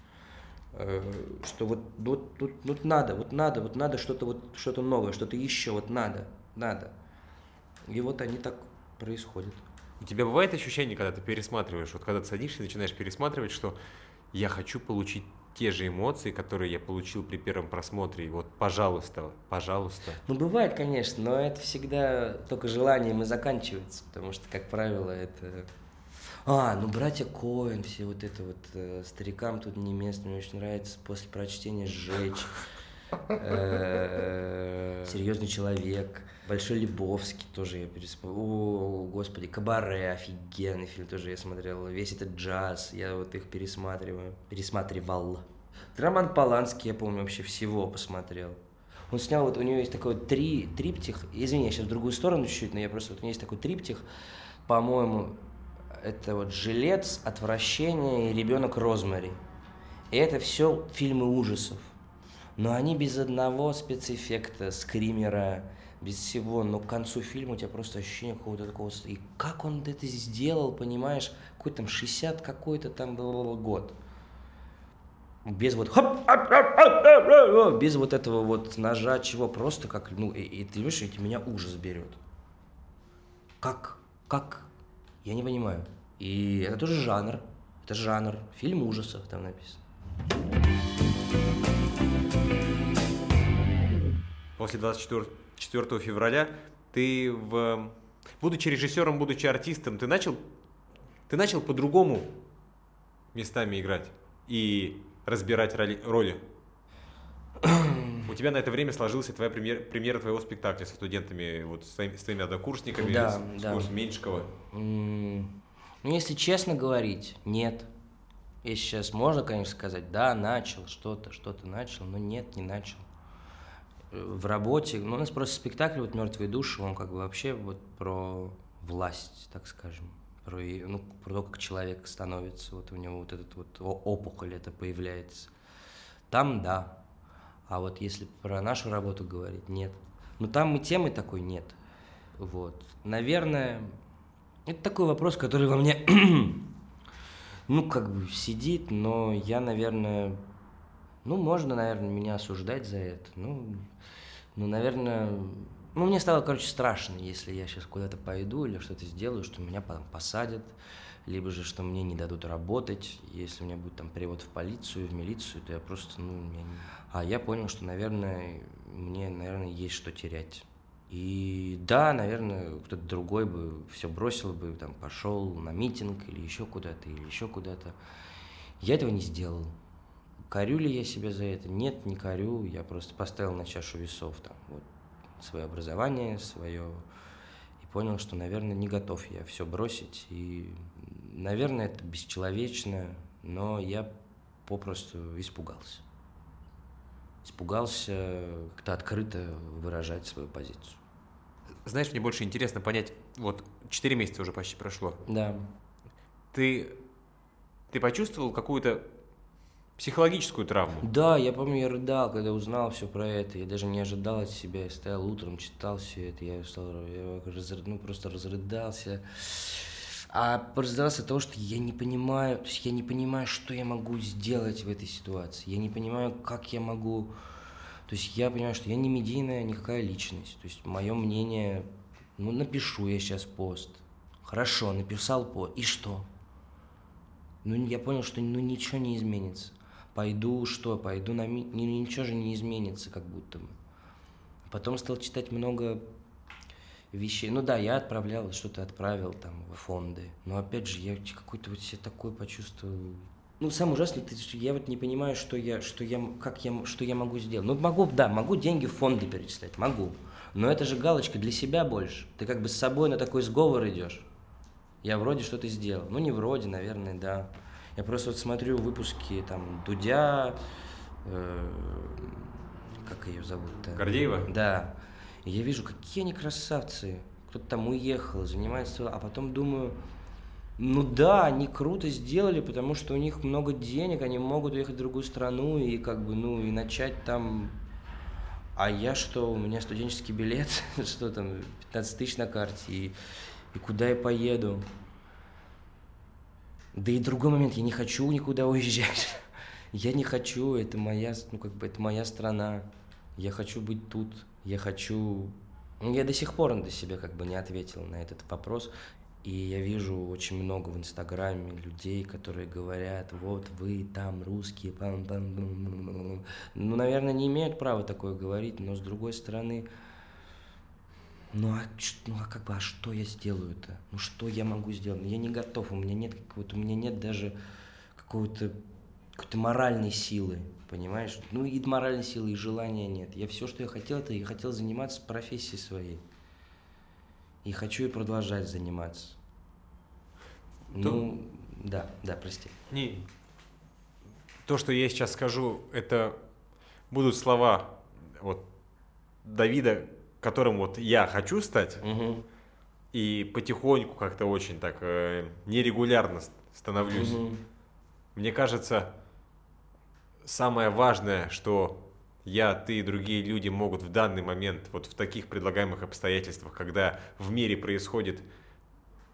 что вот, вот тут вот, вот надо, вот надо, вот надо что-то вот что-то новое, что-то еще, вот надо, надо. И вот они так происходят. У тебя бывает ощущение, когда ты пересматриваешь, вот когда ты садишься и начинаешь пересматривать, что я хочу получить те же эмоции, которые я получил при первом просмотре. Вот, пожалуйста, пожалуйста. Ну, бывает, конечно, но это всегда только желанием и заканчивается, потому что, как правило, это а, ну братья Коэн, все вот это вот э, старикам тут не место, мне очень нравится после прочтения сжечь. Э, Серьезный человек. Большой Лебовский тоже я пересмотрел. О, господи, Кабаре, офигенный фильм тоже я смотрел. Весь этот джаз, я вот их пересматриваю, пересматривал. Роман Поланский, я помню, вообще всего посмотрел. Он снял, вот у него есть такой три, триптих, извини, я сейчас в другую сторону чуть-чуть, но я просто, вот у него есть такой триптих, по-моему, это вот «Жилец», «Отвращение» и «Ребенок Розмари». И это все фильмы ужасов. Но они без одного спецэффекта, скримера, без всего. Но к концу фильма у тебя просто ощущение какого-то такого... И как он это сделал, понимаешь? Какой там 60 какой-то там год. Без вот без вот этого вот ножа, чего просто как, ну, и, и ты видишь, и меня ужас берет. Как, как я не понимаю. И это тоже жанр. Это жанр. Фильм ужасов там написано. После 24 февраля ты в... Будучи режиссером, будучи артистом, ты начал, ты начал по-другому местами играть и разбирать роли. роли. У тебя на это время сложился твоя премьера, премьера твоего спектакля со студентами, вот с твоими, с твоими однокурсниками, да, с, да. с Меньшикова. Ну, если честно говорить, нет. Если сейчас можно, конечно, сказать, да, начал что-то, что-то начал, но нет, не начал. Э, в работе, ну, у нас просто спектакль вот «Мертвые души», он как бы вообще вот про власть, так скажем, про, ну, про то, как человек становится, вот у него вот этот вот опухоль это появляется. Там да, а вот если про нашу работу говорить, нет. Ну там и темы такой нет. Вот. Наверное, это такой вопрос, который во мне, ну, как бы сидит, но я, наверное, ну, можно, наверное, меня осуждать за это. Ну, ну, наверное, ну, мне стало, короче, страшно, если я сейчас куда-то пойду или что-то сделаю, что меня потом посадят, либо же, что мне не дадут работать. Если у меня будет там перевод в полицию, в милицию, то я просто, ну, меня не... А я понял, что, наверное, мне, наверное, есть что терять. И да, наверное, кто-то другой бы все бросил бы, там, пошел на митинг или еще куда-то, или еще куда-то. Я этого не сделал. Корю ли я себя за это? Нет, не корю. Я просто поставил на чашу весов там, вот, свое образование, свое... И понял, что, наверное, не готов я все бросить. И, наверное, это бесчеловечно, но я попросту испугался. Испугался как-то открыто выражать свою позицию. Знаешь, мне больше интересно понять, вот 4 месяца уже почти прошло. Да. Ты, ты почувствовал какую-то психологическую травму. Да, я помню, я рыдал, когда узнал все про это. Я даже не ожидал от себя. Я стоял утром, читал все это. Я, стал, я разры, ну, просто разрыдался. А разрыдался от того, что я не понимаю, то есть я не понимаю, что я могу сделать в этой ситуации. Я не понимаю, как я могу... То есть я понимаю, что я не медийная никакая личность. То есть мое мнение, ну, напишу я сейчас пост. Хорошо, написал пост. И что? Ну, я понял, что ну, ничего не изменится пойду что, пойду на ми... ничего же не изменится как будто бы. Потом стал читать много вещей. Ну да, я отправлял, что-то отправил там в фонды. Но опять же, я какой-то вот себе такой почувствовал. Ну, самое ужасное, я вот не понимаю, что я, что я, как я, что я могу сделать. Ну, могу, да, могу деньги в фонды перечислять, могу. Но это же галочка для себя больше. Ты как бы с собой на такой сговор идешь. Я вроде что-то сделал. Ну, не вроде, наверное, да. Я просто вот смотрю выпуски там Дудя, э, как ее зовут-то? Гордеева? Да. И я вижу, какие они красавцы. Кто-то там уехал, занимается, а потом думаю, ну да, они круто сделали, потому что у них много денег, они могут уехать в другую страну и как бы, ну, и начать там... А я что, у меня студенческий билет, что там, 15 тысяч на карте, и, и куда я поеду? Да и другой момент, я не хочу никуда уезжать. Я не хочу, это моя, ну как бы это моя страна. Я хочу быть тут, я хочу... Я до сих пор до себя как бы не ответил на этот вопрос. И я вижу очень много в Инстаграме людей, которые говорят, вот вы там русские, пам -пам -пам ну, наверное, не имеют права такое говорить, но с другой стороны, ну а, ну а как бы, а что я сделаю-то? Ну что я могу сделать? Ну, я не готов, у меня нет какого-то, у меня нет даже какого-то какой-то моральной силы, понимаешь? Ну и моральной силы, и желания нет. Я все, что я хотел, это я хотел заниматься профессией своей. И хочу и продолжать заниматься. То... Ну, да, да, прости. Не, то, что я сейчас скажу, это будут слова вот Давида, которым вот я хочу стать, угу. и потихоньку как-то очень так э, нерегулярно становлюсь. Угу. Мне кажется, самое важное, что я, ты и другие люди могут в данный момент, вот в таких предлагаемых обстоятельствах, когда в мире происходит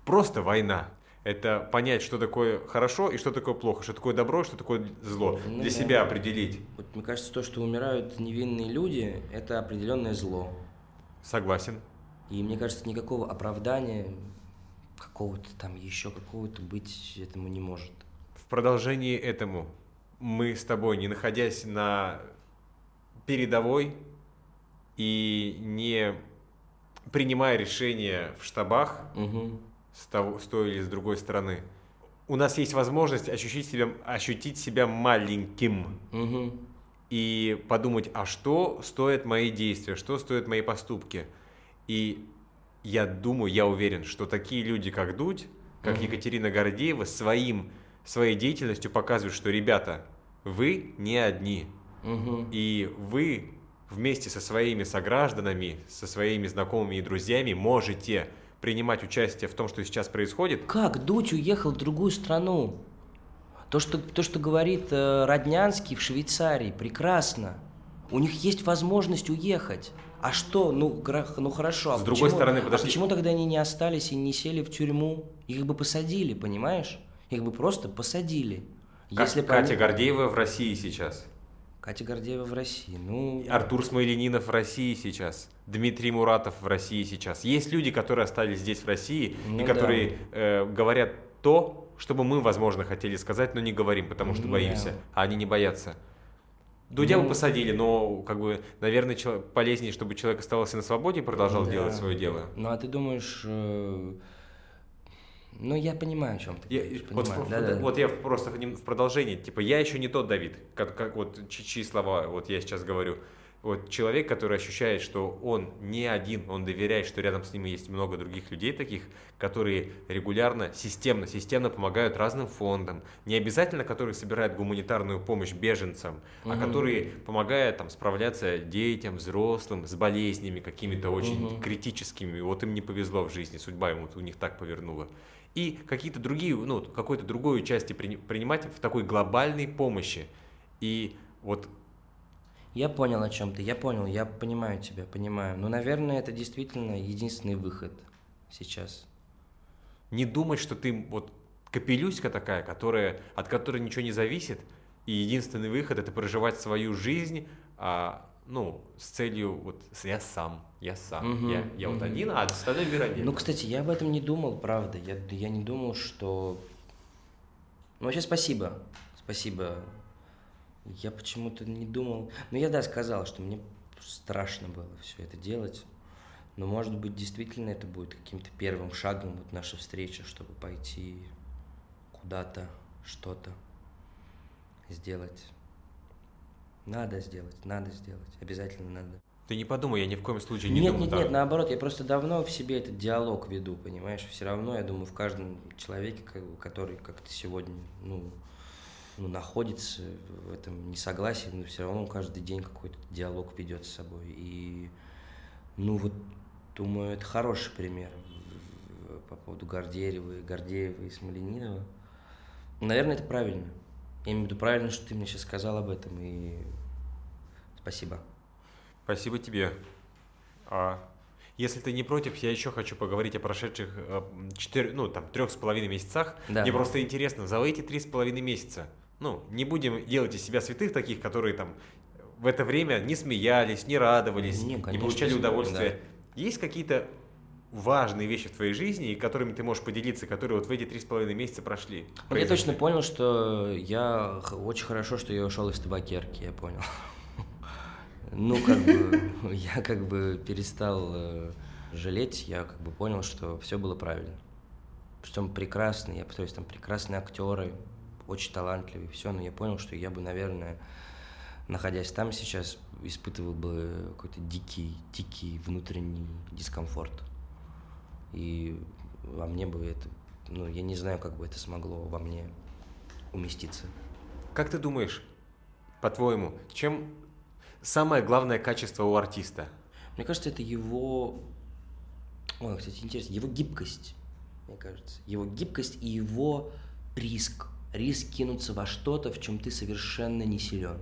просто война, это понять, что такое хорошо и что такое плохо, что такое добро, что такое зло, ну, для да. себя определить. Вот, мне кажется, то, что умирают невинные люди, это определенное зло. Согласен. И мне кажется, никакого оправдания, какого-то там еще какого-то быть этому не может. В продолжении этому мы с тобой, не находясь на передовой и не принимая решения в штабах угу. с, того, с той или с другой стороны, у нас есть возможность ощутить себя, ощутить себя маленьким. Угу и подумать, а что стоят мои действия, что стоят мои поступки. И я думаю, я уверен, что такие люди, как Дудь, как угу. Екатерина Гордеева, своим, своей деятельностью показывают, что, ребята, вы не одни. Угу. И вы вместе со своими согражданами, со своими знакомыми и друзьями можете принимать участие в том, что сейчас происходит. Как Дудь уехал в другую страну? То, что, то, что говорит э, Роднянский в Швейцарии, прекрасно. У них есть возможность уехать. А что? Ну, ну хорошо. А С другой стороны, подожди. А почему тогда они не остались и не сели в тюрьму? Их бы посадили, понимаешь? Их бы просто посадили. Как Если Катя они... Гордеева в России сейчас. Катя Гордеева в России. Ну... Артур Смоленинов в России сейчас. Дмитрий Муратов в России сейчас. Есть люди, которые остались здесь в России ну, и которые да. э, говорят то, что бы мы, возможно, хотели сказать, но не говорим, потому что ну, боимся. А они не боятся. Дудя ну, бы посадили, но, как бы, наверное, полезнее, чтобы человек оставался на свободе и продолжал да. делать свое дело. Ну, а ты думаешь... Э ну, я понимаю, о чем ты я, понимаю. Вот, да, в, да. вот я просто в продолжении, типа, я еще не тот Давид, как, как вот чьи слова вот я сейчас говорю. Вот человек, который ощущает, что он не один, он доверяет, что рядом с ним есть много других людей таких, которые регулярно, системно, системно помогают разным фондам. Не обязательно, которые собирают гуманитарную помощь беженцам, угу. а которые помогают там справляться детям, взрослым с болезнями какими-то очень угу. критическими. Вот им не повезло в жизни, судьба ему у них так повернула и какие-то другие, ну, какой-то другой участие принимать в такой глобальной помощи. И вот я понял, о чем ты, я понял, я понимаю тебя, понимаю. Но, наверное, это действительно единственный выход сейчас. Не думать, что ты вот капелюська такая, которая, от которой ничего не зависит, и единственный выход – это проживать свою жизнь, а, ну, с целью вот я сам, я сам, угу, я, я вот один, а остальной мир один. Ну, кстати, я об этом не думал, правда. Я, я не думал, что... Ну, вообще спасибо, спасибо. Я почему-то не думал... Ну, я, да, сказал, что мне страшно было все это делать. Но, может быть, действительно это будет каким-то первым шагом вот наша встреча, чтобы пойти куда-то, что-то сделать. Надо сделать, надо сделать, обязательно надо. Ты не подумай, я ни в коем случае не нет, думаю. Нет, нет, нет, наоборот, я просто давно в себе этот диалог веду, понимаешь? Все равно, я думаю, в каждом человеке, который как-то сегодня, ну, ну, находится в этом несогласии, но все равно каждый день какой-то диалог ведет с собой. И, ну, вот, думаю, это хороший пример по поводу Гордеева, Гордеева и Смоленинова. Наверное, это правильно. Я имею в виду правильно, что ты мне сейчас сказал об этом, и спасибо. Спасибо тебе. А, если ты не против, я еще хочу поговорить о прошедших э, четырех, ну, там, трех с половиной месяцах. Да. Мне просто интересно, за эти три с половиной месяца, ну, не будем делать из себя святых таких, которые там в это время не смеялись, не радовались, не, конечно, не получали удовольствия. Да. Есть какие-то важные вещи в твоей жизни, которыми ты можешь поделиться, которые вот в эти три с половиной месяца прошли? Я точно понял, что я очень хорошо, что я ушел из табакерки, я понял. Ну, как бы, я как бы перестал э, жалеть, я как бы понял, что все было правильно. Причем прекрасные, я повторюсь, там прекрасные актеры, очень талантливые, все, но я понял, что я бы, наверное, находясь там сейчас, испытывал бы какой-то дикий, дикий внутренний дискомфорт. И во мне бы это, ну, я не знаю, как бы это смогло во мне уместиться. Как ты думаешь, по-твоему, чем самое главное качество у артиста? Мне кажется, это его... Ой, кстати, интересно, его гибкость, мне кажется. Его гибкость и его риск. Риск кинуться во что-то, в чем ты совершенно не силен.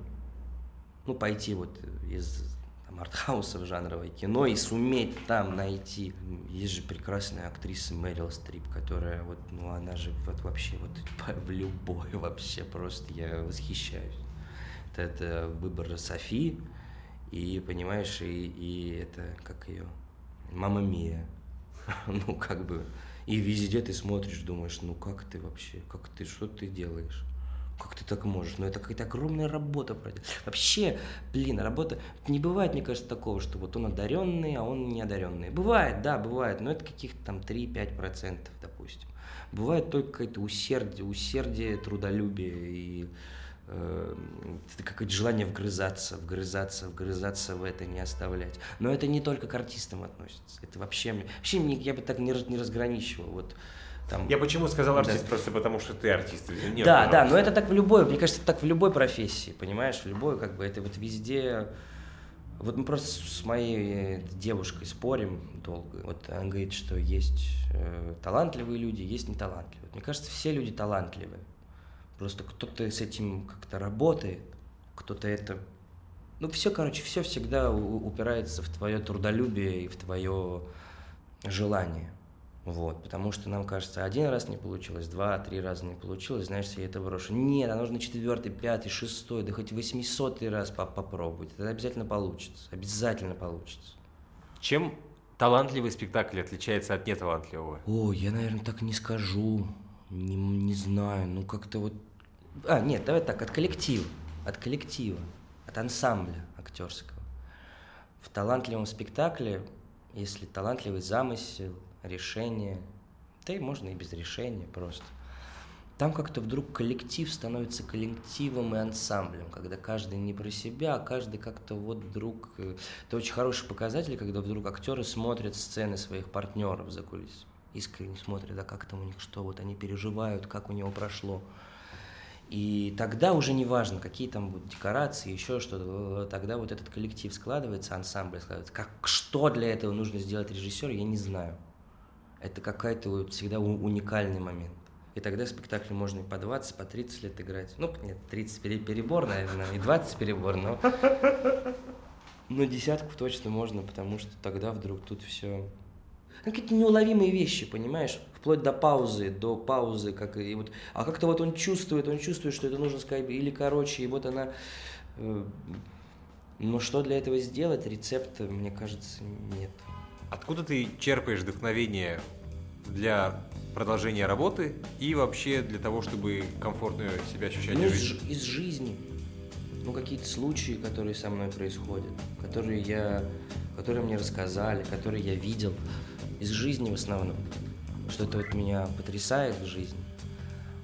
Ну, пойти вот из там, артхаусов жанровое кино и суметь там найти. Есть же прекрасная актриса Мэрил Стрип, которая вот, ну она же вот вообще вот в любой вообще просто я восхищаюсь. Это, это выбор Софи и понимаешь и, и это как ее Мама Мия. ну как бы и везде ты смотришь, думаешь, ну как ты вообще, как ты, что ты делаешь? Как ты так можешь? Ну, это какая-то огромная работа проделать. Вообще, блин, работа... Не бывает, мне кажется, такого, что вот он одаренный, а он не одаренный. Бывает, да, бывает, но это каких-то там 3-5%, допустим. Бывает только какое-то усердие, усердие, трудолюбие и какое-то желание вгрызаться, вгрызаться, вгрызаться в это, не оставлять. Но это не только к артистам относится. Это вообще, вообще я бы так не, не разграничивал. Вот, там, я почему сказал артист? Да. Просто потому что ты артист. Нет, да, да, но это так в любой, мне кажется, так в любой профессии, понимаешь, в любой, как бы, это вот везде. Вот мы просто с моей девушкой спорим долго. Вот она говорит, что есть э, талантливые люди, есть неталантливые. Мне кажется, все люди талантливые. Просто кто-то с этим как-то работает, кто-то это... Ну, все, короче, все всегда упирается в твое трудолюбие и в твое желание. Вот, потому что нам кажется, один раз не получилось, два, три раза не получилось, знаешь, я это брошу. Нет, а нужно четвертый, пятый, шестой, да хоть восьмисотый раз попробовать. Это обязательно получится, обязательно получится. Чем талантливый спектакль отличается от неталантливого? О, я, наверное, так не скажу. Не, не знаю, ну как-то вот... А, нет, давай так, от коллектива, от коллектива, от ансамбля актерского. В талантливом спектакле, если талантливый замысел, решение, да и можно и без решения просто. Там как-то вдруг коллектив становится коллективом и ансамблем, когда каждый не про себя, а каждый как-то вот вдруг... Э, это очень хороший показатель, когда вдруг актеры смотрят сцены своих партнеров за кулисами. Искренне смотрят, а как там у них что, вот они переживают, как у него прошло. И тогда уже не важно, какие там будут декорации, еще что-то. Тогда вот этот коллектив складывается, ансамбль складывается. Как, что для этого нужно сделать режиссер, я не знаю это какая-то вот всегда уникальный момент. И тогда спектакль можно и по 20, по 30 лет играть. Ну, нет, 30 перебор, наверное, и 20 перебор, но... Но десятку точно можно, потому что тогда вдруг тут все... Ну, какие-то неуловимые вещи, понимаешь? Вплоть до паузы, до паузы, как и вот... А как-то вот он чувствует, он чувствует, что это нужно сказать или короче, и вот она... Э, но что для этого сделать, рецепта, мне кажется, нет. Откуда ты черпаешь вдохновение для продолжения работы и вообще для того, чтобы комфортно себя ощущать ну? Из, из жизни. Ну, какие-то случаи, которые со мной происходят, которые, я, которые мне рассказали, которые я видел. Из жизни в основном. Что-то вот меня потрясает в жизни.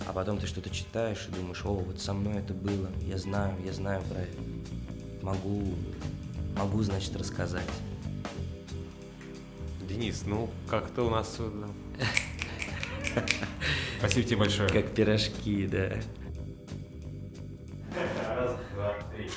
А потом ты что-то читаешь и думаешь, о, вот со мной это было, я знаю, я знаю про это. Могу, могу, значит, рассказать. Денис, ну как-то у нас... Спасибо тебе большое. Как пирожки, да. Раз, два, три.